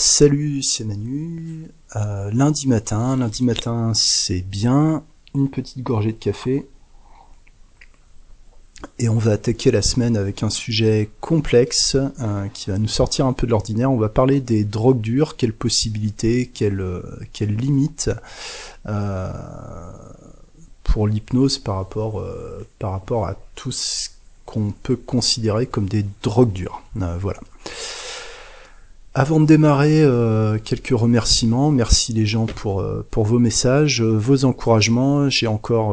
Salut, c'est Manu. Euh, lundi matin, lundi matin c'est bien, une petite gorgée de café. Et on va attaquer la semaine avec un sujet complexe euh, qui va nous sortir un peu de l'ordinaire. On va parler des drogues dures, quelles possibilités, quelles, euh, limites pour l'hypnose par rapport, par rapport à tout ce qu'on peut considérer comme des drogues dures. voilà. Avant de démarrer, euh, quelques remerciements. Merci les gens pour, euh, pour vos messages, euh, vos encouragements. J'ai encore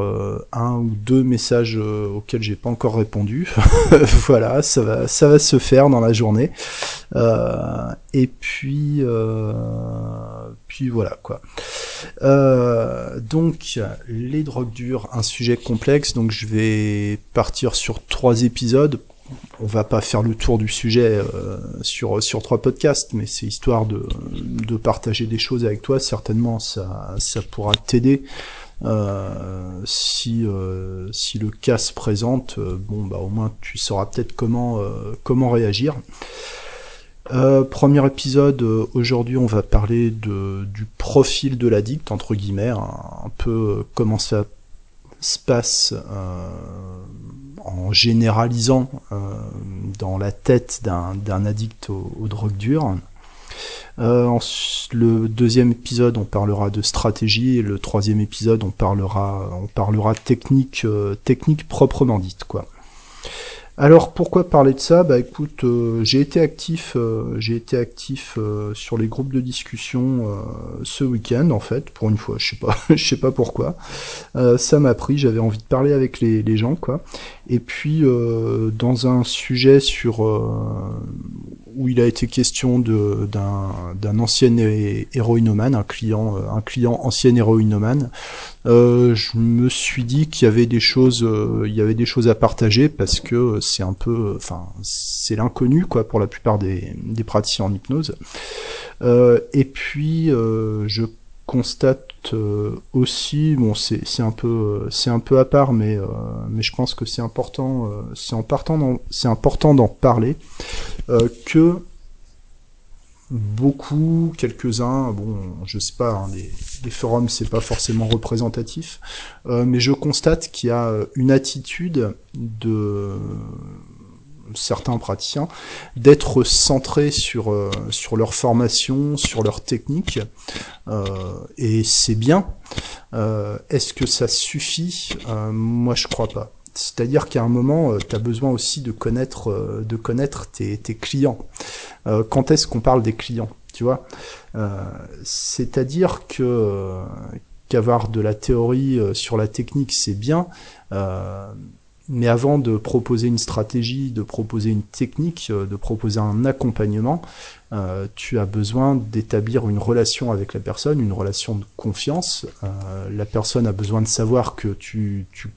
un ou deux messages auxquels j'ai pas encore répondu. voilà, ça va, ça va se faire dans la journée. et puis, puis voilà quoi. donc les drogues dures, un sujet complexe. Donc je vais partir sur trois épisodes on va pas faire le tour du sujet euh, sur trois podcasts, mais c'est histoire de, partager des choses avec toi. Certainement, ça pourra t'aider euh, si euh, si le cas se présente. bon, bah au moins tu sauras peut-être comment réagir. premier épisode, aujourd'hui on va parler du profil de l'addict, entre guillemets, un peu comment ça se passe en généralisant euh, dans la tête d'un addict aux, drogues dures. Euh, le deuxième épisode, on parlera de stratégie, et le troisième épisode, on parlera, on parlera technique, euh, proprement dite, quoi. Alors pourquoi parler de ça? Bah écoute, j'ai été actif, j'ai été actif sur les groupes de discussion ce week-end en fait, pour une fois, je sais pas, je sais pas pourquoi. ça m'a pris, j'avais envie de parler avec les, les gens quoi. Et puis dans un sujet sur où il a été question d'un ancien héroïnomane, un client, un client ancien héroïnomane, euh, je me suis dit qu'il y avait des choses, euh, y avait des choses à partager parce que c'est un peu, enfin, c'est l'inconnu quoi pour la plupart des, des praticiens en hypnose. Euh, et puis je constate aussi, bon, c'est un peu, c'est un peu à part, mais mais je pense que c'est important, c'est important, c'est important d'en parler que beaucoup, quelques-uns, bon, je sais pas, hein, les, forums c'est pas forcément représentatif, euh, mais je constate qu'il y a une attitude de certains praticiens d'être centrés sur euh, sur leur formation, sur leur technique, euh, et c'est bien. Est-ce que ça suffit? Moi, je crois pas. C'est-à-dire qu'à un moment, euh, tu as besoin aussi de connaître, euh, de connaître tes, clients. Euh, quand est-ce qu'on parle des clients Tu vois? C'est-à-dire que qu'avoir de la théorie sur la technique, c'est bien. Mais avant de proposer une stratégie, de proposer une technique, de proposer un accompagnement, tu as besoin d'établir une relation avec la personne, une relation de confiance. la personne a besoin de savoir que tu, tu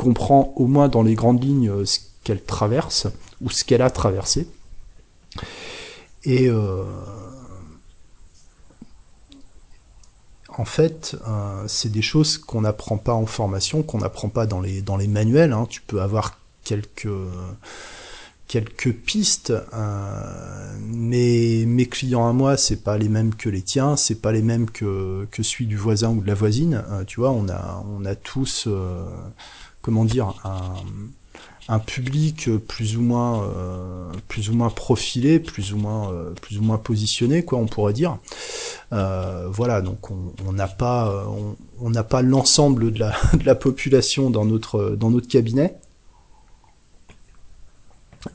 comprend au moins dans les grandes lignes euh, ce qu'elle traverse ou ce qu'elle a traversé. Et euh, en fait, euh, c'est des choses qu'on n'apprend pas en formation, qu'on n'apprend pas dans les, dans les manuels. Hein. Tu peux avoir quelques, quelques pistes, mais mes clients à moi, c'est pas les mêmes que les tiens, c'est pas les mêmes que, que celui du voisin ou de la voisine. tu vois, on a, on a tous comment dire, un, public plus ou moins euh, plus ou moins profilé, plus ou moins euh, plus ou moins positionné, quoi, on pourrait dire. Euh, voilà, donc on n'a pas on n'a pas l'ensemble de la, de la population dans notre dans notre cabinet.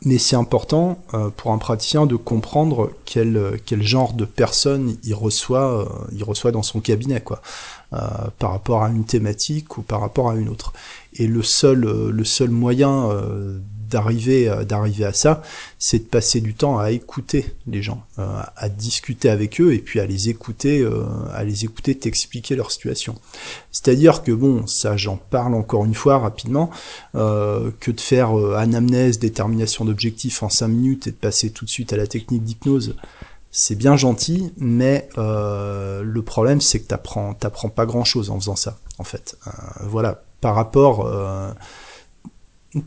Mais c'est important pour un praticien de comprendre quel, quel genre de personne il reçoit, il reçoit dans son cabinet, quoi, par rapport à une thématique ou par rapport à une autre. Et le seul, euh, le seul moyen euh, d'arriver euh, d'arriver à ça, c'est de passer du temps à écouter les gens, à discuter avec eux et puis à les écouter, à les écouter t'expliquer leur situation. C'est-à-dire que bon, ça j'en parle encore une fois rapidement, que de faire anamnèse, détermination d'objectifs en 5 minutes et de passer tout de suite à la technique d'hypnose, c'est bien gentil, mais le problème c'est que t'apprends t'apprends pas grand chose en faisant ça, en fait. voilà, par rapport, euh,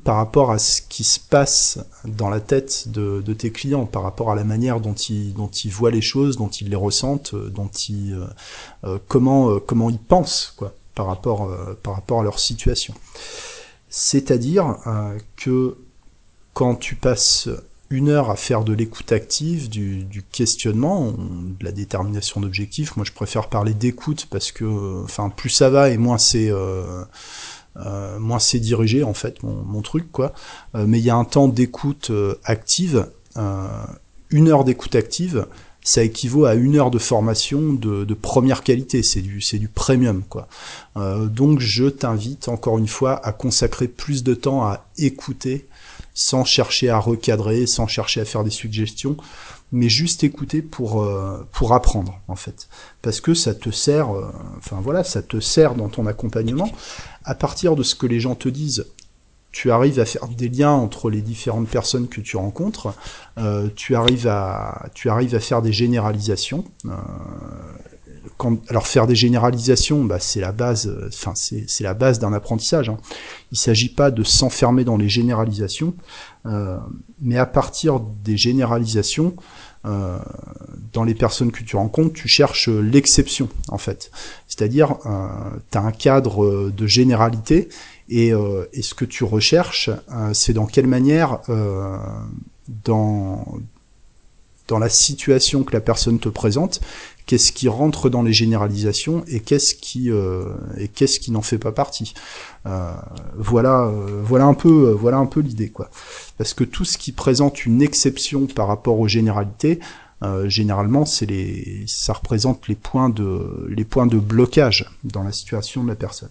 par rapport à ce qui se passe dans la tête de, tes clients, par rapport à la manière dont ils, voient les choses, dont ils les ressentent, dont ils, comment, comment ils pensent, quoi, par rapport, par rapport à leur situation. C'est-à-dire que quand tu passes une heure à faire de l'écoute active, du, questionnement, de la détermination d'objectifs. Moi, je préfère parler d'écoute parce que, enfin, plus ça va et moins c'est euh, euh, moins c'est dirigé en fait mon, truc quoi. Euh, mais il y a un temps d'écoute active, une heure d'écoute active, ça équivaut à une heure de formation de, de première qualité. C'est du c'est du premium quoi. donc je t'invite encore une fois à consacrer plus de temps à écouter sans chercher à recadrer, sans chercher à faire des suggestions, mais juste écouter pour euh, pour apprendre en fait, parce que ça te sert, euh, enfin voilà, ça te sert dans ton accompagnement. À partir de ce que les gens te disent, tu arrives à faire des liens entre les différentes personnes que tu rencontres, euh, tu arrives à tu arrives à faire des généralisations alors faire des généralisations, bah, c'est la base, euh, enfin c'est la base d'un apprentissage. Hein. Il s'agit pas de s'enfermer dans les généralisations, euh, mais à partir des généralisations, euh, dans les personnes que tu rencontres, tu cherches l'exception en fait. C'est-à-dire, tu as un cadre de généralité et, ce que tu recherches, c'est dans quelle manière, dans la situation que la personne te présente, qu'est-ce qui rentre dans les généralisations et qu'est-ce qui euh, et qu'est-ce qui n'en fait pas partie. Euh, voilà, euh, voilà un peu, voilà un peu l'idée quoi. Parce que tout ce qui présente une exception par rapport aux généralités, généralement, c'est les, ça représente les points de les points de blocage dans la situation de la personne.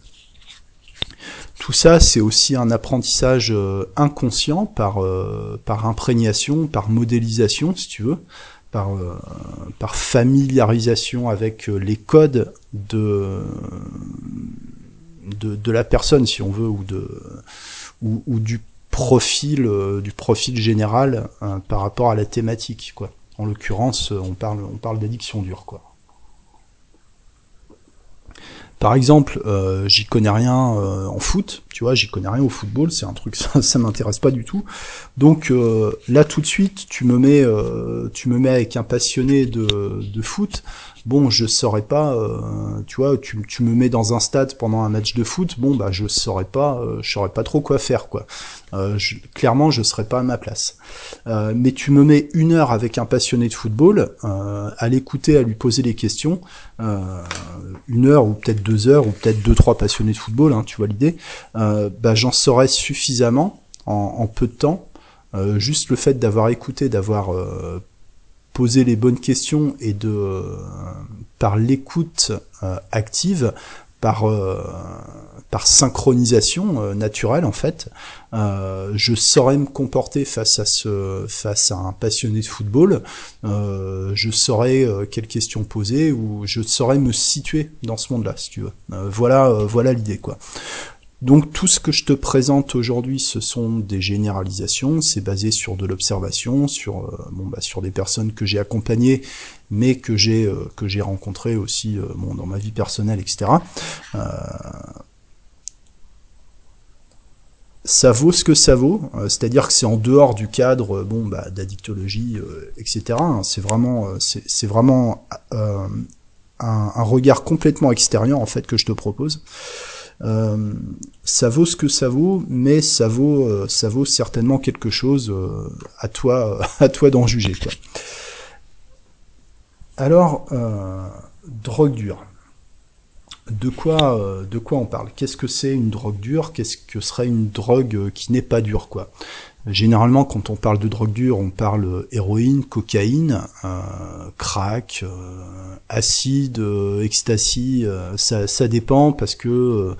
Tout ça, c'est aussi un apprentissage inconscient par par imprégnation, par modélisation, si tu veux. Euh, par, familiarisation avec euh, les codes de, de, la personne, si on veut, ou, de, ou, du profil, euh, du profil général par rapport à la thématique. Quoi. En l'occurrence, on parle, on parle d'addiction dure. Quoi. Par exemple, euh, j'y connais rien euh, en foot, tu vois, j'y connais rien au football, c'est un truc, ça, ça m'intéresse pas du tout. Donc euh, là, tout de suite, tu me mets, tu me mets avec un passionné de, de foot. Bon, je saurais pas, tu vois, tu, tu, me mets dans un stade pendant un match de foot. Bon, bah, je saurais pas, je saurais pas trop quoi faire, quoi. Euh, clairement, je serais pas à ma place. Euh, mais tu me mets une heure avec un passionné de football, euh, à l'écouter, à lui poser des questions, une heure ou peut-être deux heures ou peut-être deux trois passionnés de football, hein, tu vois l'idée. bah, j'en saurais suffisamment en, peu de temps. juste le fait d'avoir écouté, d'avoir posé les bonnes questions et de par l'écoute active, par par synchronisation euh, naturelle en fait, euh, je saurais me comporter face à ce face à un passionné de football, euh, je saurais quelles questions poser ou je saurais me situer dans ce monde-là si tu veux. voilà voilà l'idée quoi. Donc tout ce que je te présente aujourd'hui, ce sont des généralisations, c'est basé sur de l'observation, sur bon bah sur des personnes que j'ai accompagnées, mais que j'ai que j'ai rencontrées aussi bon, dans ma vie personnelle, etc ça vaut ce que ça vaut, euh, c'est-à-dire que c'est en dehors du cadre euh, bon bah, d'addictologie, euh, etc. Hein. C'est vraiment, c'est vraiment un, un, regard complètement extérieur en fait que je te propose. Ça vaut ce que ça vaut, mais ça vaut, ça vaut certainement quelque chose. à toi, à toi d'en juger. Quoi. Alors, drogue dure de quoi, euh, de quoi on parle? Qu'est-ce que c'est une drogue dure? Qu'est-ce que serait une drogue euh, qui n'est pas dure quoi? Généralement, quand on parle de drogue dure, on parle euh, héroïne, cocaïne, crack, acide, ecstasy. ça, dépend parce que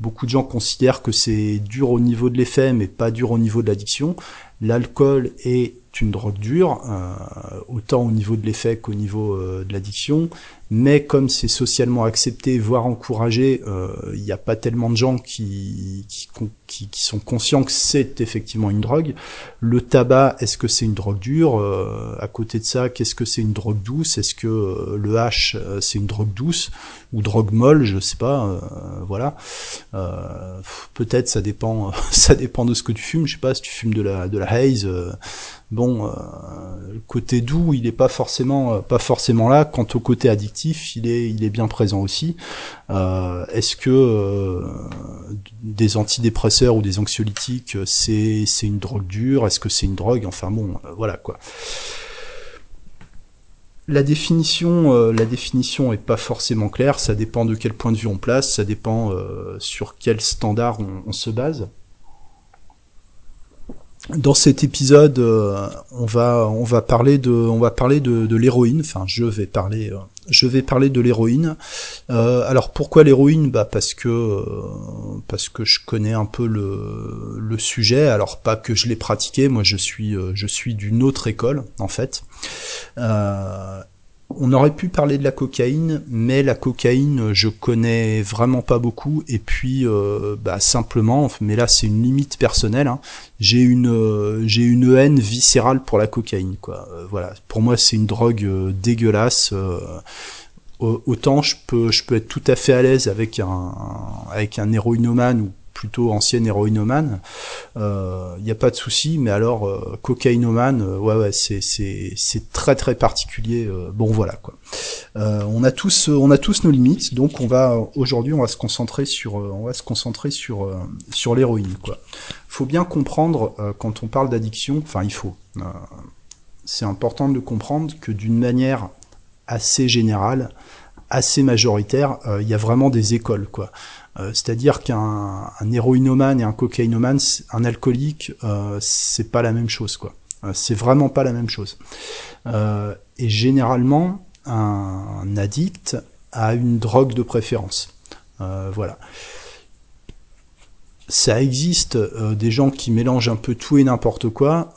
beaucoup de gens considèrent que c'est dur au niveau de l'effet, mais pas dur au niveau de l'addiction. L'alcool est une drogue dure, euh, autant au niveau de l'effet qu'au niveau euh, de l'addiction, mais comme c'est socialement accepté, voire encouragé, euh, il n'y a pas tellement de gens qui, qui, qui, sont conscients que c'est effectivement une drogue. Le tabac, est-ce que c'est une drogue dure? À côté de ça, qu'est-ce que c'est une drogue douce? Est-ce que le hash, c'est une drogue douce ou drogue molle? Je sais pas. voilà. Peut-être ça dépend. ça dépend de ce que tu fumes. Je sais pas si tu fumes de la de la haze bon, euh, le côté doux, il n'est pas forcément, euh, pas forcément là. Quant au côté addictif, il est, bien présent aussi. Euh, est-ce que des antidépresseurs ou des anxiolytiques, c'est, c'est une drogue dure? Est-ce que c'est une drogue? Enfin bon, voilà quoi. La définition, la définition est pas forcément claire. Ça dépend de quel point de vue on place. Ça dépend sur quel standard on se base. Dans cet épisode, euh, on va parler de l'héroïne. Enfin, je vais parler euh, je vais parler de l'héroïne. Euh, alors pourquoi l'héroïne? Bah parce que parce que je connais un peu le, le sujet. Alors pas que je l'ai pratiqué. Moi, je suis je suis d'une autre école en fait. On aurait pu parler de la cocaïne, mais la cocaïne, je connais vraiment pas beaucoup. Et puis, euh, bah, simplement, mais là, c'est une limite personnelle. Hein, j'ai une, euh, j'ai une haine viscérale pour la cocaïne, quoi. Euh, voilà. Pour moi, c'est une drogue dégueulasse. autant je peux, je peux être tout à fait à l'aise avec un, avec un héroïnomane ou plutôt ancienne héroïnomane, il euh, n'y a pas de souci, mais alors euh, cocaïnomane, euh, ouais ouais, c'est c'est c'est très très particulier. bon voilà quoi. on a tous on a tous nos limites, donc on va aujourd'hui on va se concentrer sur on va se concentrer sur sur l'héroïne quoi. Faut bien comprendre quand on parle d'addiction, enfin il faut. c'est important de comprendre que d'une manière assez générale, assez majoritaire, il y a vraiment des écoles quoi. Euh, c'est-à-dire qu'un un et un cocaïnomane, un alcoolique, euh, c'est pas la même chose, quoi. Euh, c'est vraiment pas la même chose. et généralement, un, addict a une drogue de préférence. voilà ça existe des gens qui mélangent un peu tout et n'importe quoi,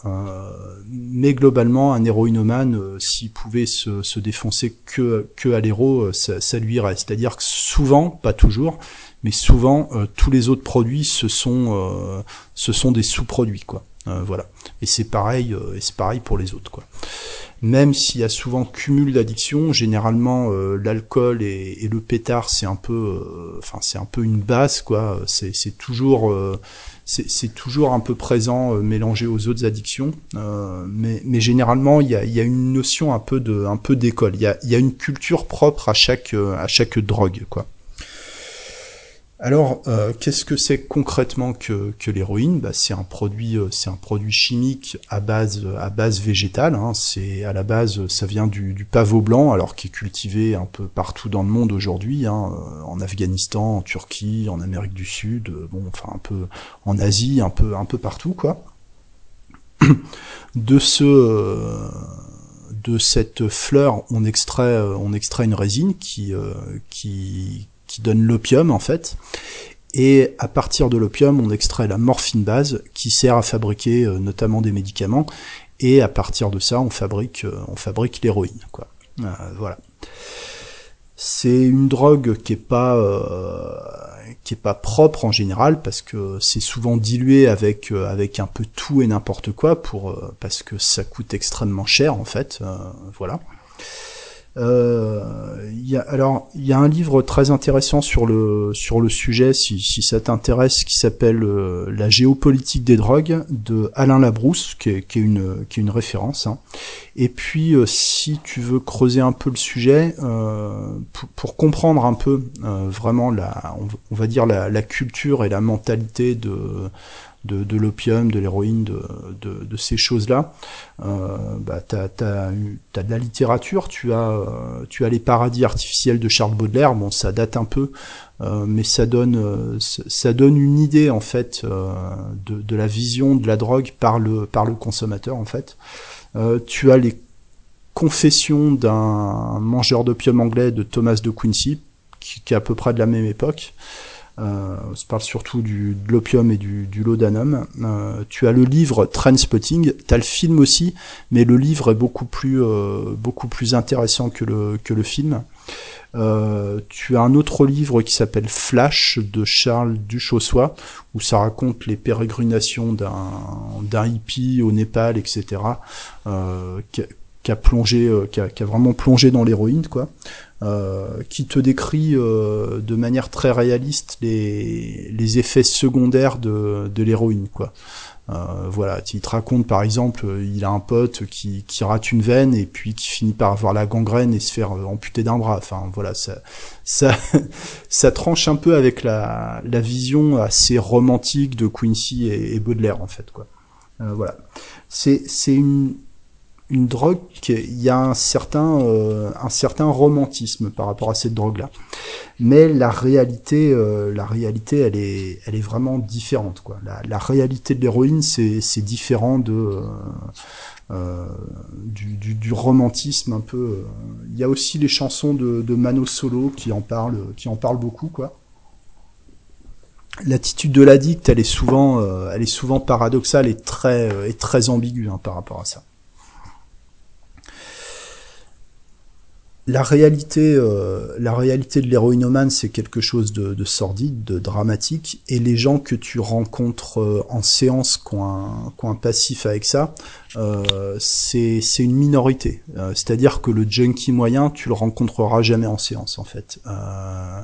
mais globalement, un héroïnomane, s'il pouvait se, défoncer que, que à l'héros, ça, lui irait. C'est-à-dire que souvent, pas toujours, mais souvent euh, tous les autres produits ce sont euh, ce sont des sous-produits quoi. Euh, voilà. Et c'est pareil et c'est pareil pour les autres quoi. Même s'il y a souvent cumul d'addiction, généralement l'alcool et, le pétard c'est un peu enfin c'est un peu une base quoi. C'est toujours c'est toujours un peu présent mélangé aux autres addictions, mais, mais généralement il y a, y a, une notion un peu de un peu d'école. Il y a, y a une culture propre à chaque à chaque drogue quoi. Alors, euh, qu'est-ce que c'est concrètement que, que l'héroïne? Bah, C'est un produit, euh, c'est un produit chimique à base à base végétale. Hein. C'est à la base, ça vient du, du, pavot blanc, alors qui est cultivé un peu partout dans le monde aujourd'hui, hein, euh, en Afghanistan, en Turquie, en Amérique du Sud, bon, enfin un peu en Asie, un peu un peu partout, quoi. De ce de cette fleur, on extrait on extrait une résine qui qui qui donne l'opium en fait. Et à partir de l'opium, on extrait la morphine base qui sert à fabriquer euh, notamment des médicaments. Et à partir de ça, on fabrique, euh, l'héroïne. Quoi. Euh, voilà. C'est une drogue qui est pas qui est pas propre en général parce que c'est souvent dilué avec avec un peu tout et n'importe quoi pour parce que ça coûte extrêmement cher en fait. voilà. Euh, y a, alors, il y a un livre très intéressant sur le sur le sujet, si, si ça t'intéresse, qui s'appelle euh, La géopolitique des drogues de Alain Labrousse, qui est, qui est une qui est une référence. Hein. Et puis, euh, si tu veux creuser un peu le sujet, euh, pour, pour, comprendre un peu vraiment la, on, va dire la, la, culture et la mentalité de de, de l'opium, de l'héroïne, de, de, de, ces choses-là. Euh, bah, tu as, de la littérature, tu as, euh, tu as les paradis artificiels de Charles Baudelaire, bon ça date un peu, euh, mais ça donne, euh, ça donne une idée en fait euh, de, de, la vision de la drogue par le, par le consommateur en fait. tu as les confessions d'un mangeur d'opium anglais de Thomas de Quincy, qui, qui, est à peu près de la même époque. Euh, se parle surtout du, de l'opium et du, du laudanum. Euh, tu as le livre Trainspotting, tu as le film aussi, mais le livre est beaucoup plus, euh, beaucoup plus intéressant que le, que le film. Euh, tu as un autre livre qui s'appelle Flash de Charles Duchossois, où ça raconte les pérégrinations d'un hippie au Népal, etc., euh, qui, qui, a plongé, euh, qui a, qui a vraiment plongé dans l'héroïne, quoi. Euh, qui te décrit euh, de manière très réaliste les, effets secondaires de, l'héroïne, quoi. Euh, voilà, il te raconte par exemple, il a un pote qui, rate une veine et puis qui finit par avoir la gangrène et se faire amputer d'un bras. Enfin voilà, ça, ça, ça tranche un peu avec la, vision assez romantique de Quincy et, Baudelaire en fait quoi. Voilà, c'est une une drogue il y a un certain euh, un certain romantisme par rapport à cette drogue là mais la réalité euh, la réalité elle est elle est vraiment différente quoi. La, la réalité de l'héroïne c'est différent de euh, euh du, du, du, romantisme un peu il y a aussi les chansons de, de Mano Solo qui en parlent qui en parlent beaucoup quoi. L'attitude de l'addict, elle est souvent, euh, elle est souvent paradoxale et très, euh, et très ambiguë hein, par rapport à ça. La réalité, euh, la réalité de l'héroïnomane, c'est quelque chose de, de, sordide, de dramatique, et les gens que tu rencontres euh, en séance qui ont un, qui un passif avec ça, euh, c'est une minorité. Euh, c'est-à-dire que le junkie moyen, tu le rencontreras jamais en séance, en fait. Euh,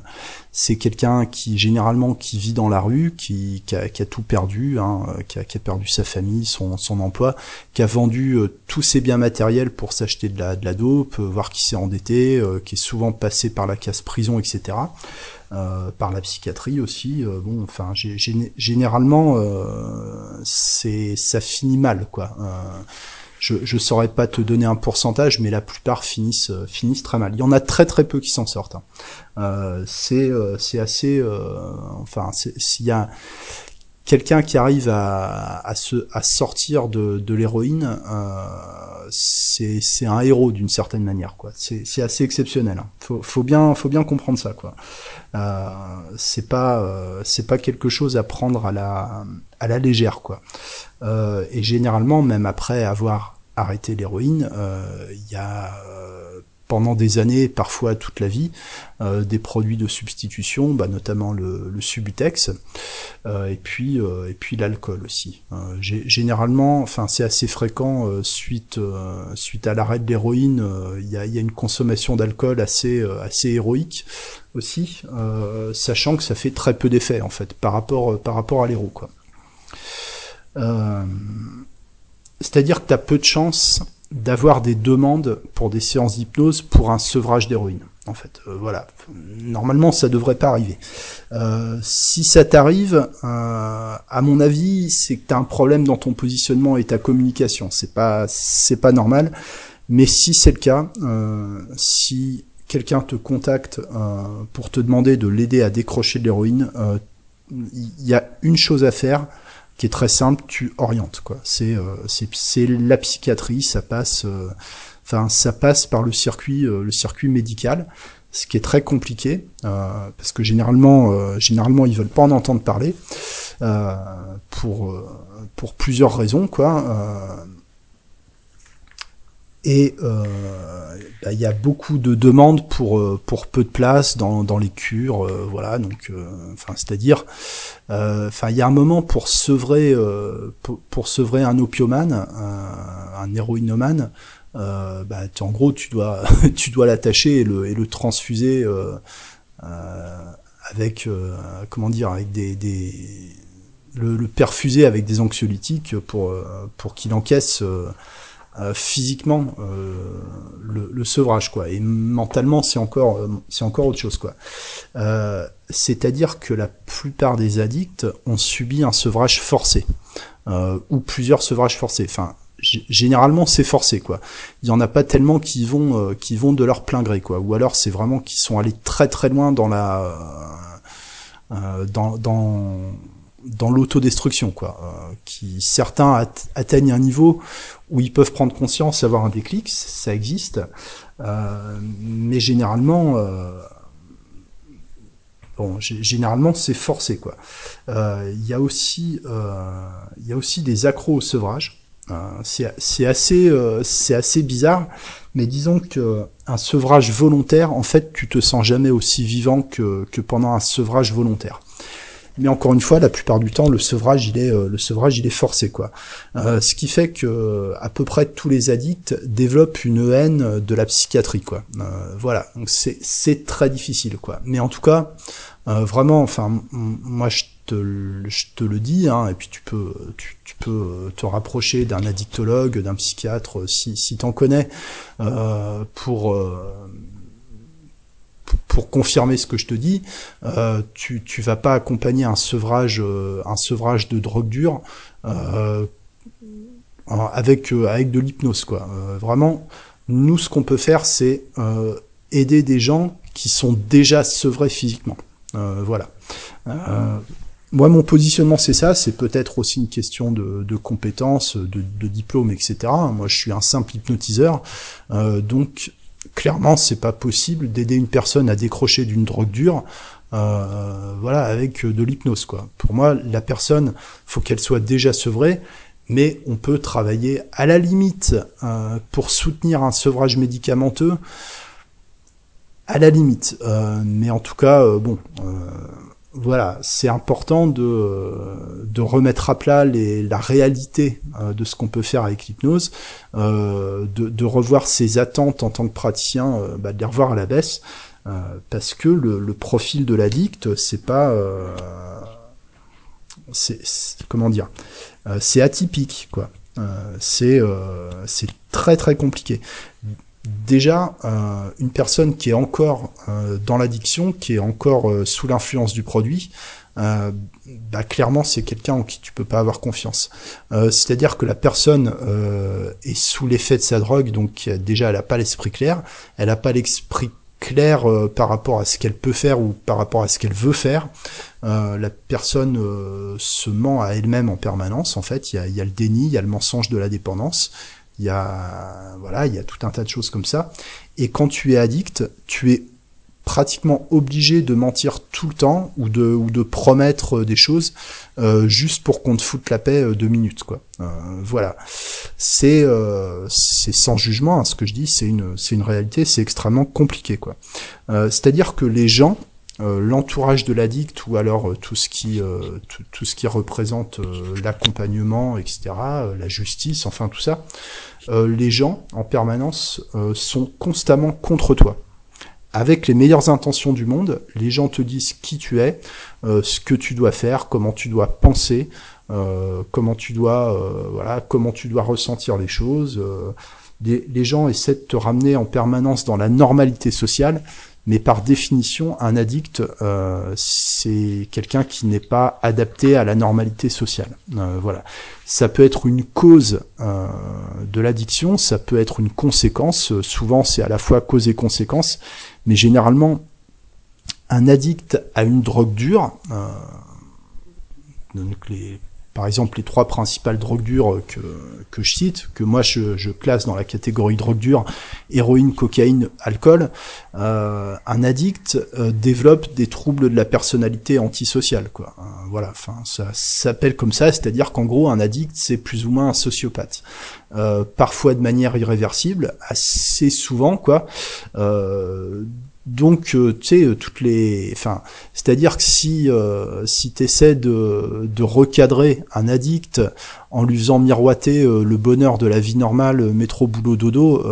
c'est quelqu'un qui généralement qui vit dans la rue, qui, qui, a, qui a, tout perdu, hein, qui, a, qui, a, perdu sa famille, son, son emploi, qui a vendu euh, tous ses biens matériels pour s'acheter de la, de la dope, euh, voire qui s'est endetté, euh, qui est souvent passé par la casse prison, etc. par la psychiatrie aussi. bon, enfin, généralement, c'est ça finit mal, quoi je je saurais pas te donner un pourcentage, mais la plupart finissent euh, finissent très mal. Il y en a très très peu qui s'en sortent. Hein. Euh, c'est euh, c'est assez, euh, enfin s'il y a quelqu'un qui arrive à, se, à sortir de, de l'héroïne, euh, c'est, un héros d'une certaine manière. Quoi. C'est, c'est assez exceptionnel. Hein. Faut, faut, bien, faut bien comprendre ça. Quoi. Euh, c'est pas, euh, c'est pas quelque chose à prendre à la, à la légère. Quoi. Euh, et généralement, même après avoir arrêté l'héroïne, euh, il y a euh, pendant des années, parfois toute la vie, euh, des produits de substitution, bah, notamment le, le Subutex, euh, et puis euh, et puis l'alcool aussi. généralement, enfin c'est assez fréquent suite suite à l'arrêt de l'héroïne, il y a, une consommation d'alcool assez assez héroïque aussi, sachant que ça fait très peu d'effet en fait par rapport par rapport à l'héros c'est-à-dire que tu as peu de chances d'avoir des demandes pour des séances d'hypnose pour un sevrage d'héroïne. En fait, euh, voilà. Normalement, ça devrait pas arriver. Euh, si ça t'arrive, euh, à mon avis, c'est que tu as un problème dans ton positionnement et ta communication. C'est pas, c'est pas normal. Mais si c'est le cas, si quelqu'un te contacte pour te demander de l'aider à décrocher de l'héroïne, il y a une chose à faire, qui est très simple, tu orientes quoi. C'est euh, c'est la psychiatrie, ça passe euh, enfin ça passe par le circuit euh, le circuit médical, ce qui est très compliqué parce que généralement généralement ils veulent pas en entendre parler pour pour plusieurs raisons quoi. Et bah, il y a beaucoup de demandes pour pour peu de place dans, dans les cures, voilà donc enfin c'est-à-dire euh, enfin, il y a un moment pour sevrer, euh, pour, pour, sevrer un opiomane, un, un héroïnomane. Euh, bah, en gros, tu dois, tu dois l'attacher et le, et le transfuser euh, avec, comment dire, avec des, des le, le, perfuser avec des anxiolytiques pour pour qu'il encaisse euh, physiquement euh, le, sevrage quoi. Et mentalement c'est encore euh, c'est encore autre chose quoi. C'est-à-dire que la plupart des addicts ont subi un sevrage forcé ou plusieurs sevrages forcés. Enfin généralement c'est forcé quoi. Il y en a pas tellement qui vont qui vont de leur plein gré quoi. Ou alors c'est vraiment qui sont allés très très loin dans la dans, dans dans l'autodestruction, quoi. Qui certains atteignent un niveau où ils peuvent prendre conscience, avoir un déclic, ça existe, euh, mais généralement, euh, bon, généralement c'est forcé quoi. Il y a aussi, il y a aussi des accros au sevrage. c'est assez, c'est assez bizarre, mais disons que un sevrage volontaire, en fait, tu te sens jamais aussi vivant que, que pendant un sevrage volontaire. Mais encore une fois, la plupart du temps, le sevrage, il est, euh, le sevrage, il est forcé, quoi. Euh, ce qui fait que à peu près tous les addicts développent une haine de la psychiatrie, quoi. Euh, voilà, donc c'est très difficile, quoi. Mais en tout cas, vraiment, enfin, moi je te, je te le dis, hein, et puis tu peux, tu, tu peux te rapprocher d'un addictologue, d'un psychiatre, si si t'en connais, pour pour confirmer ce que je te dis, euh, tu tu vas pas accompagner un sevrage euh, un sevrage de drogue dure euh, avec de l'hypnose quoi. vraiment, nous ce qu'on peut faire c'est aider des gens qui sont déjà sevrés physiquement. voilà. moi, mon positionnement, c'est ça. C'est peut-être aussi une question de, de compétences, de, de, diplôme, etc. Moi, je suis un simple hypnotiseur. donc, clairement, c'est pas possible d'aider une personne à décrocher d'une drogue dure, euh, voilà, avec de l'hypnose, quoi. Pour moi, la personne, faut qu'elle soit déjà sevrée, mais on peut travailler à la limite euh, pour soutenir un sevrage médicamenteux, à la limite. Euh, mais en tout cas, bon voilà, c'est important de, de remettre à plat la réalité euh, de ce qu'on peut faire avec l'hypnose, euh, de, de, revoir ses attentes en tant que praticien, euh, bah, de les revoir à la baisse, parce que le, le profil de l'addict, c'est pas, c'est comment dire, c'est atypique quoi. c'est c'est très très compliqué déjà euh, une personne qui est encore euh, dans l'addiction, qui est encore euh, sous l'influence du produit, bah, clairement c'est quelqu'un en qui tu peux pas avoir confiance. C'est-à-dire que la personne est sous l'effet de sa drogue, donc déjà elle a pas l'esprit clair, elle a pas l'esprit clair par rapport à ce qu'elle peut faire ou par rapport à ce qu'elle veut faire. la personne se ment à elle-même en permanence. En fait, il y a, le déni, il y a le mensonge de la dépendance il y a voilà, il y a tout un tas de choses comme ça. Et quand tu es addict, tu es pratiquement obligé de mentir tout le temps ou de ou de promettre des choses euh, juste pour qu'on te foute la paix euh, deux minutes quoi. Euh, voilà, c'est euh, c'est sans jugement hein, ce que je dis, c'est une c'est une réalité, c'est extrêmement compliqué quoi. Euh, c'est-à-dire que les gens euh, l'entourage de l'addict ou alors euh, tout ce qui euh, tout, ce qui représente l'accompagnement etc la justice enfin tout ça les gens en permanence sont constamment contre toi. Avec les meilleures intentions du monde les gens te disent qui tu es ce que tu dois faire comment tu dois penser comment tu dois voilà comment tu dois ressentir les choses les gens essaient de te ramener en permanence dans la normalité sociale mais par définition, un addict, euh, c'est quelqu'un qui n'est pas adapté à la normalité sociale. Euh, voilà. Ça peut être une cause euh, de l'addiction, ça peut être une conséquence. Souvent, c'est à la fois cause et conséquence, mais généralement, un addict à une drogue dure, donc les par exemple les trois principales drogues dures que, que je cite, que moi je, je classe dans la catégorie drogue dure, héroïne, cocaïne, alcool, euh, un addict euh, développe des troubles de la personnalité antisociale. Quoi. Euh, voilà, enfin ça s'appelle comme ça, c'est-à-dire qu'en gros un addict c'est plus ou moins un sociopathe. Euh, parfois de manière irréversible, assez souvent quoi. Donc, euh, tu sais, euh, toutes les, enfin, c'est-à-dire que si euh, si t'essaies de de recadrer un addict en lui faisant miroiter euh, le bonheur de la vie normale, euh, métro, boulot, dodo,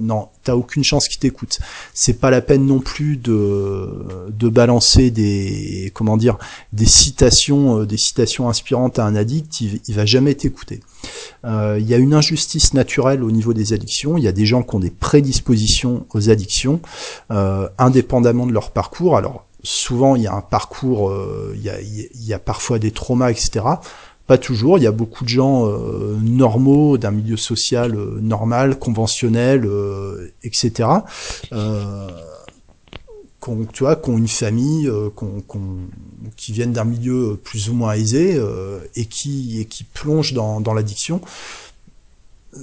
non, t'as aucune chance qu'il t'écoute. C'est pas la peine non plus de de balancer des comment dire des citations, des citations inspirantes à un addict, il, va jamais t'écouter. Il y a une injustice naturelle au niveau des addictions. Il y a des gens qui ont des prédispositions aux addictions, indépendamment de leur parcours. Alors souvent il y a un parcours, il y a, il y a parfois des traumas, etc. Pas toujours, il y a beaucoup de gens euh, normaux, d'un milieu social euh, normal, conventionnel, euh, etc. Qu'on, tu vois, qui ont une famille, qui viennent d'un milieu plus ou moins aisé et qui et qui plongent dans, dans l'addiction.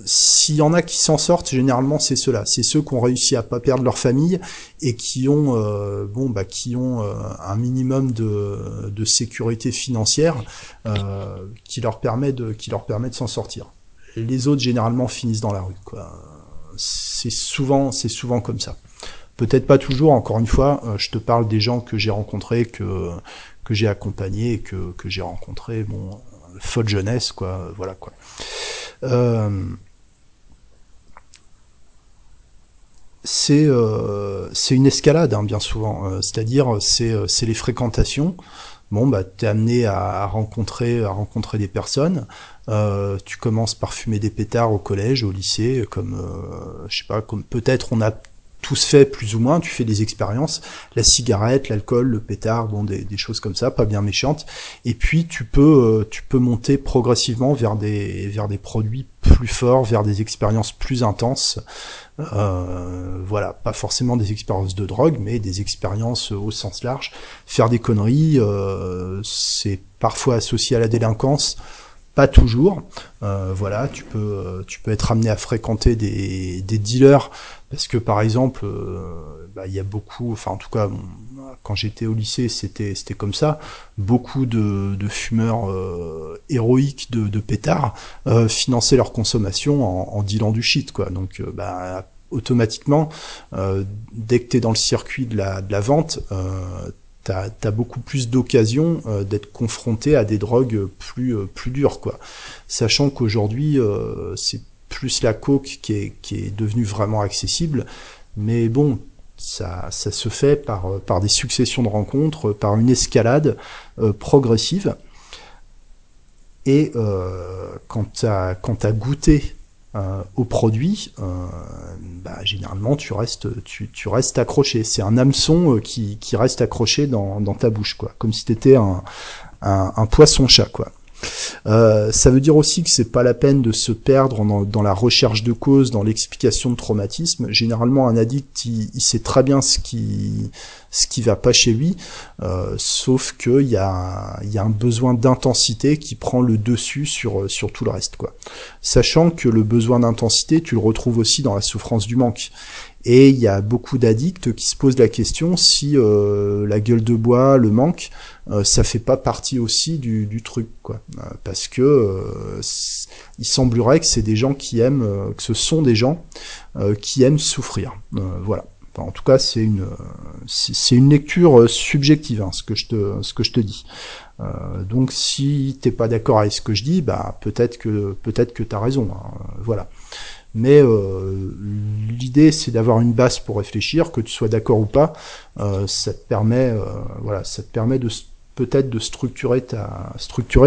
s'il y en a qui s'en sortent, généralement c'est ceux-là, c'est ceux qui ont réussi à pas perdre leur famille et qui ont euh, bon bah qui ont euh, un minimum de, de sécurité financière euh, qui leur permet de qui leur permet de s'en sortir. Les autres généralement finissent dans la rue. C'est souvent c'est souvent comme ça. Peut-être pas toujours. Encore une fois, je te parle des gens que j'ai rencontrés, que j'ai accompagnés, que j'ai rencontrés. Bon, folle jeunesse, quoi. Voilà quoi. Euh, c'est euh, c'est une escalade hein, bien souvent. Euh, c'est-à-dire c'est c'est les fréquentations. Bon bah t'es amené à, rencontrer à rencontrer des personnes. tu commences par fumer des pétards au collège, au lycée, comme je sais pas, comme peut-être on a tous fait plus ou moins, tu fais des expériences, la cigarette, l'alcool, le pétard, bon des, choses comme ça, pas bien méchantes. Et puis tu peux euh, tu peux monter progressivement vers des vers des produits plus forts, vers des expériences plus intenses. Euh, voilà, pas forcément des expériences de drogue, mais des expériences au sens large. Faire des conneries, euh, c'est parfois associé à la délinquance pas toujours. Euh, voilà, tu peux tu peux être amené à fréquenter des, dealers parce que par exemple, euh, bah, il y a beaucoup, enfin en tout cas, quand j'étais au lycée, c'était c'était comme ça. Beaucoup de, fumeurs euh, héroïques de, pétards euh, finançaient leur consommation en, en dealant du shit, quoi. Donc, euh, bah, automatiquement, euh, dès que tu es dans le circuit de la, de la vente, tu as, beaucoup plus d'occasions d'être confronté à des drogues plus plus dures, quoi. Sachant qu'aujourd'hui, c'est plus la coke qui est, qui est devenue vraiment accessible. Mais bon, ça, ça se fait par, par des successions de rencontres, par une escalade euh, progressive. Et euh, quand tu as, as, goûté euh, au produit, euh, bah, généralement tu restes, tu, tu restes accroché. C'est un hameçon euh, qui, qui reste accroché dans, dans ta bouche, quoi, comme si tu étais un, un, un poisson-chat. quoi. Euh, ça veut dire aussi que c'est pas la peine de se perdre dans, la recherche de causes, dans l'explication de traumatisme. Généralement, un addict, il, sait très bien ce qui ce qui va pas chez lui, euh, sauf qu'il y a y a un besoin d'intensité qui prend le dessus sur sur tout le reste, quoi. Sachant que le besoin d'intensité, tu le retrouves aussi dans la souffrance du manque. Et il y a beaucoup d'addicts qui se posent la question si euh, la gueule de bois, le manque, euh, ça fait pas partie aussi du, du truc, quoi. Euh, parce que euh, il semblerait que c'est des gens qui aiment, que ce sont des gens qui aiment souffrir. voilà. En tout cas, c'est une c'est une lecture subjective, hein, ce que je te ce que je te dis. donc, si t'es pas d'accord avec ce que je dis, bah peut-être que peut-être que t'as raison. Hein, voilà. Mais euh, l'idée, c'est d'avoir une base pour réfléchir, que tu sois d'accord ou pas. Euh, ça te permet, euh, voilà, ça te permet de peut-être de structurer ta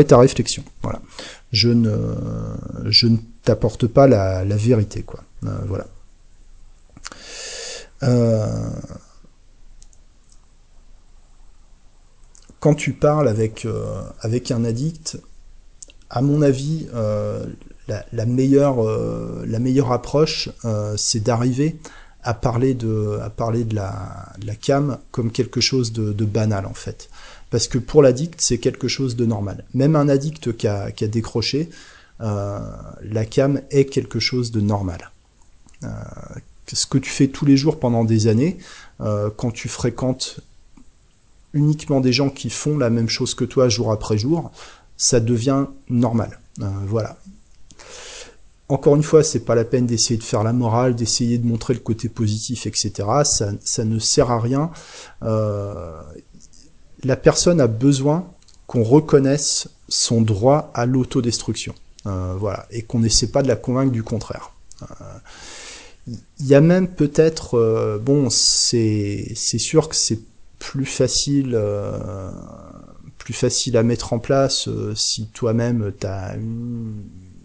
ta réflexion. Voilà. Je ne je ne t'apporte pas la, la, vérité, quoi. voilà. quand tu parles avec avec un addict, à mon avis, la, meilleure, euh, la meilleure approche, euh, c'est d'arriver à parler de, la, cam comme quelque chose de, banal en fait. Parce que pour l'addict, c'est quelque chose de normal. Même un addict qui a, qui a décroché, euh, la cam est quelque chose de normal. ce que tu fais tous les jours pendant des années, quand tu fréquentes uniquement des gens qui font la même chose que toi jour après jour, ça devient normal. voilà encore une fois, c'est pas la peine d'essayer de faire la morale, d'essayer de montrer le côté positif, etc. Ça, ça ne sert à rien. Euh, la personne a besoin qu'on reconnaisse son droit à l'autodestruction. Euh, voilà, et qu'on n'essaie pas de la convaincre du contraire. Euh, il y a même peut-être, bon, c'est sûr que c'est plus facile, plus facile à mettre en place si toi-même t'as une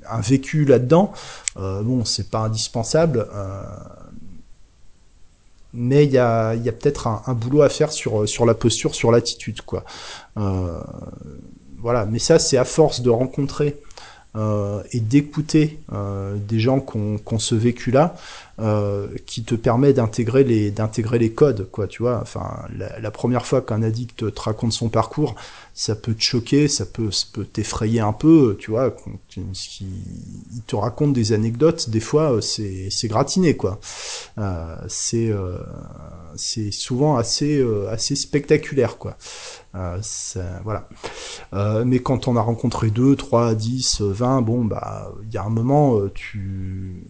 un vécu là-dedans, euh, bon, c'est pas indispensable, euh, mais il y a, peut-être un, boulot à faire sur, sur la posture, sur l'attitude, quoi. Euh, voilà, mais ça, c'est à force de rencontrer et d'écouter des gens qui ont ce vécu-là, euh, qui te permet d'intégrer les d'intégrer les codes quoi tu vois. Enfin la, première fois qu'un addict te raconte son parcours ça peut te choquer ça peut ça peut t'effrayer un peu tu vois. Il te raconte des anecdotes des fois c'est c'est gratiné quoi. Euh, c'est euh, c'est souvent assez euh, assez spectaculaire quoi. Euh, voilà. Mais quand on a rencontré 2, 3, 10, 20 bon bah il y a un moment tu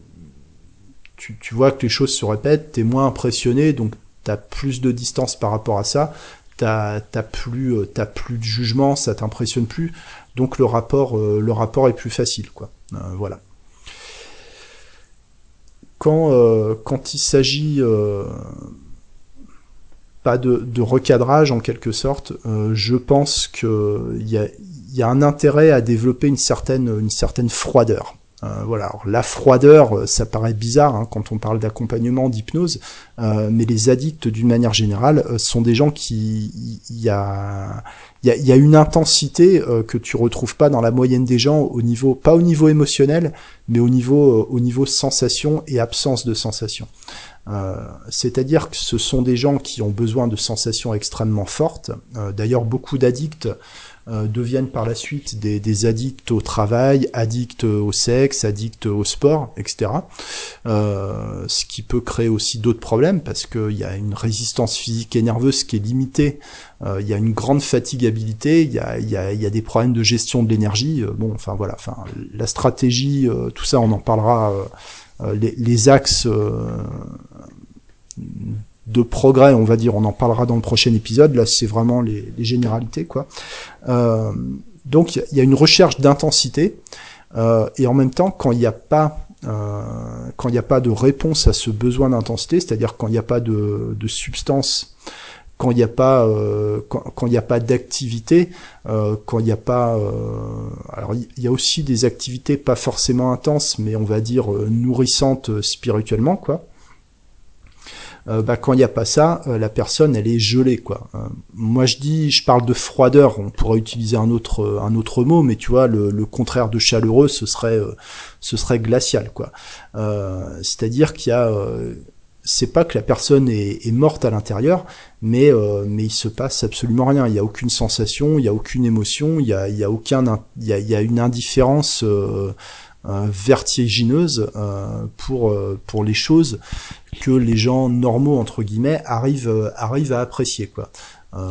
tu, vois que les choses se répètent, t'es moins impressionné, donc t'as plus de distance par rapport à ça, t'as plus, euh, plus de jugement, ça t'impressionne plus, donc le rapport, euh, le rapport est plus facile, quoi. Euh, voilà. Quand, quand il s'agit pas de, recadrage en quelque sorte, je pense qu'il y a, y a un intérêt à développer une certaine, une certaine froideur. Euh, voilà, la froideur, euh, ça paraît bizarre hein, quand on parle d'accompagnement, d'hypnose, euh, mais les addicts, d'une manière générale, sont des gens qui, il y a, y, a, une intensité que tu retrouves pas dans la moyenne des gens au niveau, pas au niveau émotionnel, mais au niveau, au niveau sensation et absence de sensation. C'est-à-dire que ce sont des gens qui ont besoin de sensations extrêmement fortes. D'ailleurs, beaucoup d'addicts euh, deviennent par la suite des, des, addicts au travail, addicts au sexe, addicts au sport, etc. Euh, ce qui peut créer aussi d'autres problèmes parce qu'il y a une résistance physique et nerveuse qui est limitée, euh, il y a une grande fatigabilité, il y a, y, a, y a, des problèmes de gestion de l'énergie. Euh, bon, enfin voilà, enfin la stratégie, tout ça, on en parlera. Les, les, axes de progrès, on va dire, on en parlera dans le prochain épisode. Là, c'est vraiment les, généralités, quoi. Euh, donc, il y a une recherche d'intensité, euh, et en même temps, quand il n'y a pas euh, quand il n'y a pas de réponse à ce besoin d'intensité, c'est-à-dire quand il n'y a pas de, substance, quand il n'y a pas quand, il n'y a pas d'activité, quand il n'y a pas alors il y a aussi des activités pas forcément intenses, mais on va dire nourrissantes spirituellement, quoi. Euh, bah, quand il n'y a pas ça, euh, la personne elle est gelée quoi. Euh, moi je dis, je parle de froideur, on pourrait utiliser un autre un autre mot, mais tu vois le, le contraire de chaleureux ce serait ce serait glacial quoi. C'est-à-dire qu'il y a c'est pas que la personne est, est morte à l'intérieur, mais mais il se passe absolument rien. Il y a aucune sensation, il y a aucune émotion, il y a il y a aucun y a, il y a une indifférence vertigineuse pour pour les choses que les gens normaux entre guillemets arrivent euh, arrivent à apprécier quoi. Euh,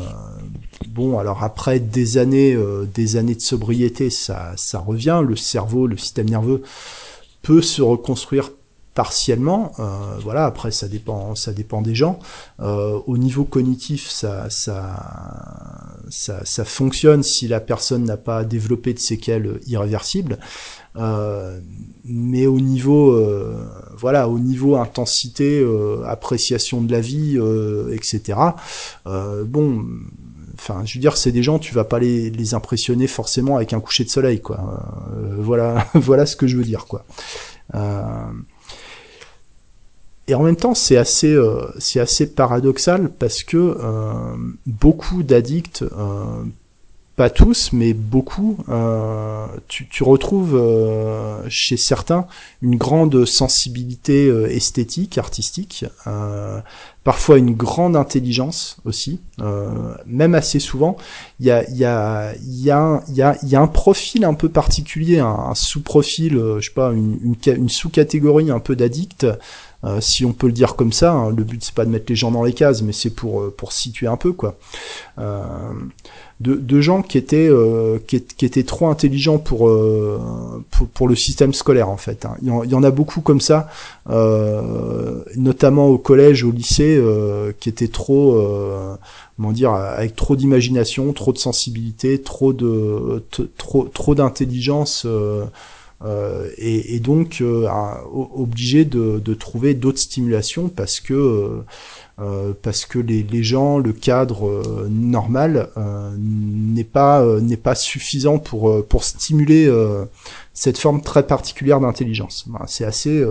bon, alors après des années, euh, des années de sobriété, ça, ça revient. Le cerveau, le système nerveux peut se reconstruire partiellement. voilà, après ça dépend, ça dépend des gens. au niveau cognitif, ça, ça, ça, ça fonctionne si la personne n'a pas développé de séquelles irréversibles. Euh, mais au niveau, euh, voilà, au niveau intensité, euh, appréciation de la vie, etc. bon, enfin, je veux dire, c'est des gens, tu vas pas les, impressionner forcément avec un coucher de soleil, quoi. voilà, voilà ce que je veux dire, quoi. et en même temps, c'est assez, c'est assez paradoxal parce que beaucoup d'addicts pas tous, mais beaucoup, euh, tu, retrouves euh, chez certains une grande sensibilité euh, esthétique, artistique, parfois une grande intelligence aussi, même assez souvent. Il y a, y, a, y, a, y, a, y a un profil un peu particulier, un, sous-profil, je sais pas, une, une, une sous-catégorie un peu d'addict. Si on peut le dire comme ça, hein, le but c'est pas de mettre les gens dans les cases, mais c'est pour pour situer un peu quoi. Euh, de, gens qui étaient, euh, qui, étaient trop intelligents pour, euh, pour, le système scolaire en fait. Hein. Il, y en, a beaucoup comme ça, euh, notamment au collège, au lycée, qui étaient trop, comment dire, avec trop d'imagination, trop de sensibilité, trop de trop trop d'intelligence. Et, donc obligé de, de trouver d'autres stimulations parce que euh, parce que les, les, gens, le cadre euh, normal euh, n'est pas n'est pas suffisant pour pour stimuler cette forme très particulière d'intelligence. c'est assez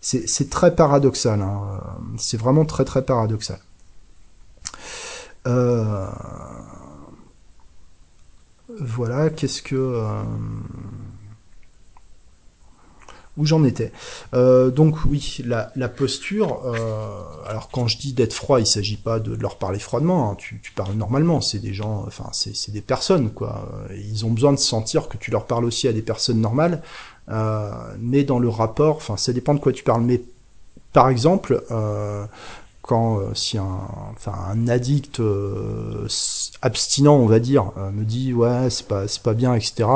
c'est très paradoxal. Hein. C'est vraiment très très paradoxal. voilà, qu'est-ce que où j'en étais. Euh, donc oui, la, la posture. Euh, alors quand je dis d'être froid, il s'agit pas de, leur parler froidement. Hein, tu, tu, parles normalement. C'est des gens, enfin c'est des personnes quoi. Ils ont besoin de sentir que tu leur parles aussi à des personnes normales. Euh, mais dans le rapport, enfin ça dépend de quoi tu parles. Mais par exemple, euh, quand euh, si un, enfin un addict euh, abstinent, on va dire, me dit ouais c'est pas c'est pas bien, etc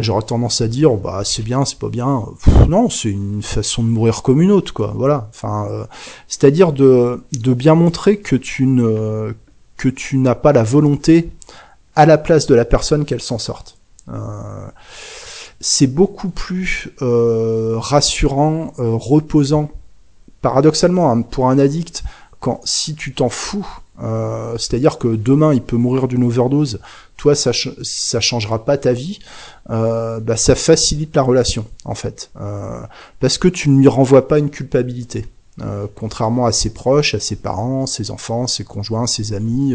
j'aurais tendance à dire bah c'est bien, c'est pas bien. non, c'est une façon de mourir comme une autre, quoi. Voilà. Enfin, euh, c'est-à-dire de de bien montrer que tu ne que tu n'as pas la volonté à la place de la personne qu'elle s'en sorte. Euh, c'est beaucoup plus euh, rassurant, reposant. Paradoxalement, hein, pour un addict, quand si tu t'en fous, c'est-à-dire que demain il peut mourir d'une overdose, toi ça ça changera pas ta vie, euh, bah, ça facilite la relation en fait, euh, parce que tu ne lui renvoies pas une culpabilité. Euh, contrairement à ses proches, à ses parents, ses enfants, ses conjoints, ses amis,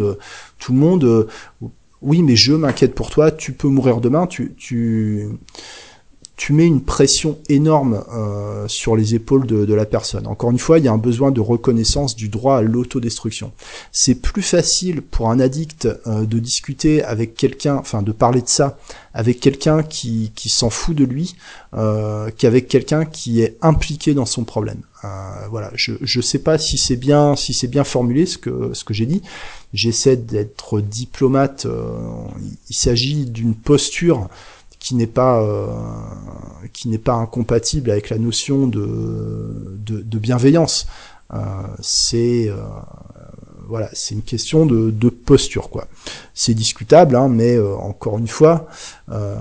tout le monde. oui, mais je m'inquiète pour toi. Tu peux mourir demain. Tu, tu, tu mets une pression énorme euh, sur les épaules de, la personne. Encore une fois, il y a un besoin de reconnaissance du droit à l'autodestruction. C'est plus facile pour un addict euh, de discuter avec quelqu'un, enfin de parler de ça avec quelqu'un qui, qui s'en fout de lui euh, qu'avec quelqu'un qui est impliqué dans son problème. Euh, voilà, je je sais pas si c'est bien si c'est bien formulé ce que ce que j'ai dit. J'essaie d'être diplomate. Il s'agit d'une posture qui n'est pas euh, qui n'est pas incompatible avec la notion de de, de bienveillance. Euh, c'est euh, voilà, c'est une question de, de posture quoi. C'est discutable, hein, mais euh, encore une fois, euh,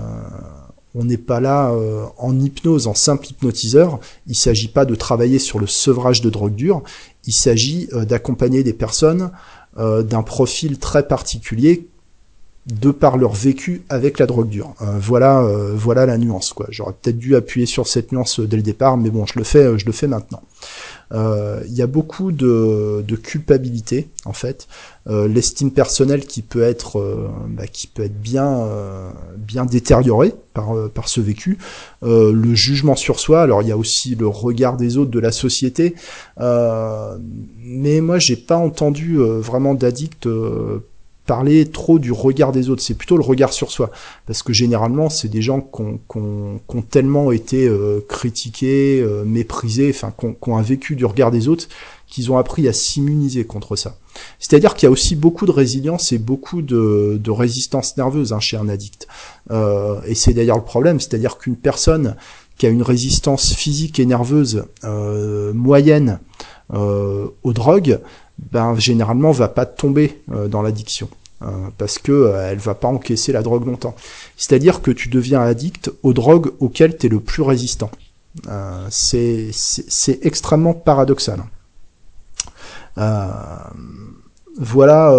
on n'est pas là en hypnose, en simple hypnotiseur. Il s'agit pas de travailler sur le sevrage de drogue dure. Il s'agit d'accompagner des personnes d'un profil très particulier de par leur vécu avec la drogue dure. Euh, voilà, euh, voilà la nuance. Quoi. J'aurais peut-être dû appuyer sur cette nuance dès le départ, mais bon, je le fais, je le fais maintenant. Euh, il y a beaucoup de, de culpabilité en fait, l'estime personnelle qui peut être, bah, qui peut être bien, bien détériorée par par ce vécu, le jugement sur soi. Alors il y a aussi le regard des autres, de la société, mais moi j'ai pas entendu vraiment d'addicts parler trop du regard des autres, c'est plutôt le regard sur soi. Parce que généralement, c'est des gens qui ont, tellement été euh, critiqués, euh, méprisés, enfin, qui ont, vécu du regard des autres, qu'ils ont appris à s'immuniser contre ça. C'est-à-dire qu'il y a aussi beaucoup de résilience et beaucoup de, résistance nerveuse hein, chez un addict. Euh, et c'est d'ailleurs le problème, c'est-à-dire qu'une personne qui a une résistance physique et nerveuse moyenne aux drogues, ben généralement va pas tomber euh, dans l'addiction euh, parce que euh, elle va pas encaisser la drogue longtemps. C'est-à-dire que tu deviens addict aux drogues auxquelles tu es le plus résistant. c'est extrêmement paradoxal. voilà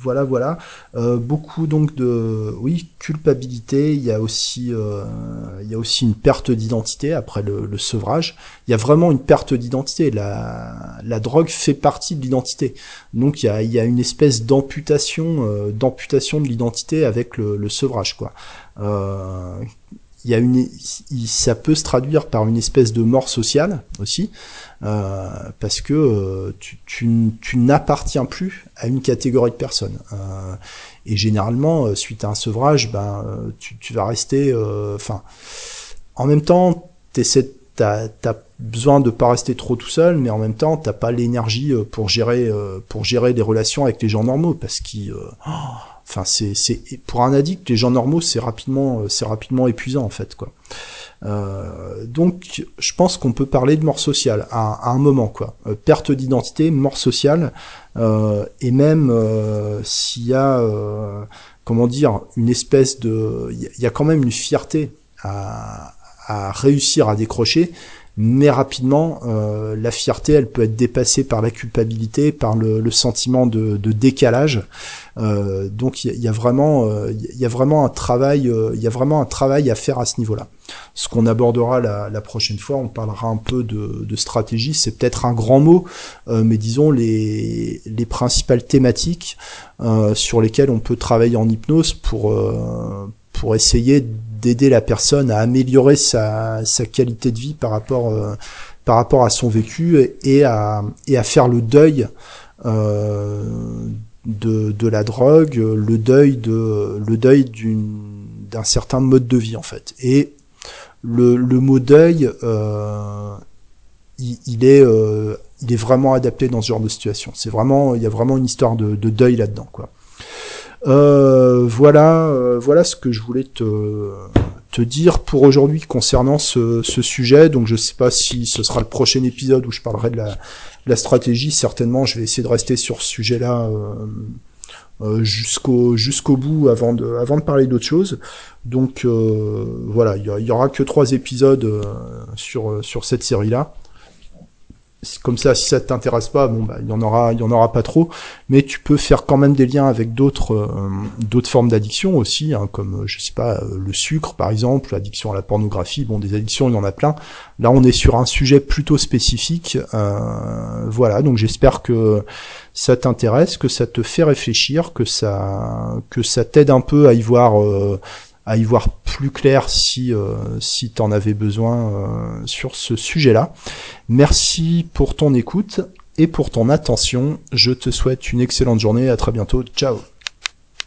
voilà, voilà. Euh, beaucoup donc de, oui, culpabilité. Il y a aussi, euh, il y a aussi une perte d'identité après le, sevrage. Il y a vraiment une perte d'identité. La, la drogue fait partie de l'identité. Donc il y a, il y a une espèce d'amputation, euh, d'amputation de l'identité avec le, le, sevrage, quoi il y a une, ça peut se traduire par une espèce de mort sociale aussi, euh, parce que euh, tu, tu, tu n'appartiens plus à une catégorie de personnes. Euh, et généralement, euh, suite à un sevrage, ben, euh, tu, tu vas rester, enfin, en même temps, t'as as besoin de pas rester trop tout seul, mais en même temps, t'as pas l'énergie pour gérer, pour gérer des relations avec les gens normaux, parce qu'ils oh, Enfin, c'est, c'est pour un addict, les gens normaux, c'est rapidement, c'est rapidement épuisant en fait, quoi. Euh, donc, je pense qu'on peut parler de mort sociale à, un moment, quoi. Euh, perte d'identité, mort sociale, euh, et même s'il y a, comment dire, une espèce de, il y, a quand même une fierté à, à réussir à décrocher, mais rapidement, euh, la fierté, elle peut être dépassée par la culpabilité, par le, sentiment de, décalage. Euh, donc il y, a vraiment, il euh, y a vraiment un travail, il y a vraiment un travail à faire à ce niveau-là. Ce qu'on abordera la, prochaine fois, on parlera un peu de, de stratégie. C'est peut-être un grand mot, mais disons les, les principales thématiques sur lesquelles on peut travailler en hypnose pour pour essayer d'aider la personne à améliorer sa, qualité de vie par rapport par rapport à son vécu et, à et à faire le deuil de, de la drogue, le deuil de le deuil d'un certain mode de vie en fait. Et le, le mot deuil, euh, il, est euh, il est vraiment adapté dans ce genre de situation. C'est vraiment il y a vraiment une histoire de, de deuil là-dedans quoi. Euh, voilà euh, voilà ce que je voulais te dire pour aujourd'hui concernant ce, sujet. Donc je sais pas si ce sera le prochain épisode où je parlerai de la, stratégie. Certainement, je vais essayer de rester sur ce sujet-là euh, jusqu'au jusqu'au bout avant de avant de parler d'autre chose. Donc voilà, il y, aura que trois épisodes sur sur cette série-là comme ça, si ça t'intéresse pas, bon, bah, il y en aura, il y en aura pas trop, mais tu peux faire quand même des liens avec d'autres, euh, d'autres formes d'addiction aussi, hein, comme je sais pas, euh, le sucre par exemple, l'addiction à la pornographie. Bon, des addictions, il y en a plein. Là, on est sur un sujet plutôt spécifique. Euh, voilà, donc j'espère que ça t'intéresse, que ça te fait réfléchir, que ça, que ça t'aide un peu à y voir à y voir plus clair si euh, si tu en avais besoin euh, sur ce sujet-là. Merci pour ton écoute et pour ton attention. Je te souhaite une excellente journée. À très bientôt. Ciao.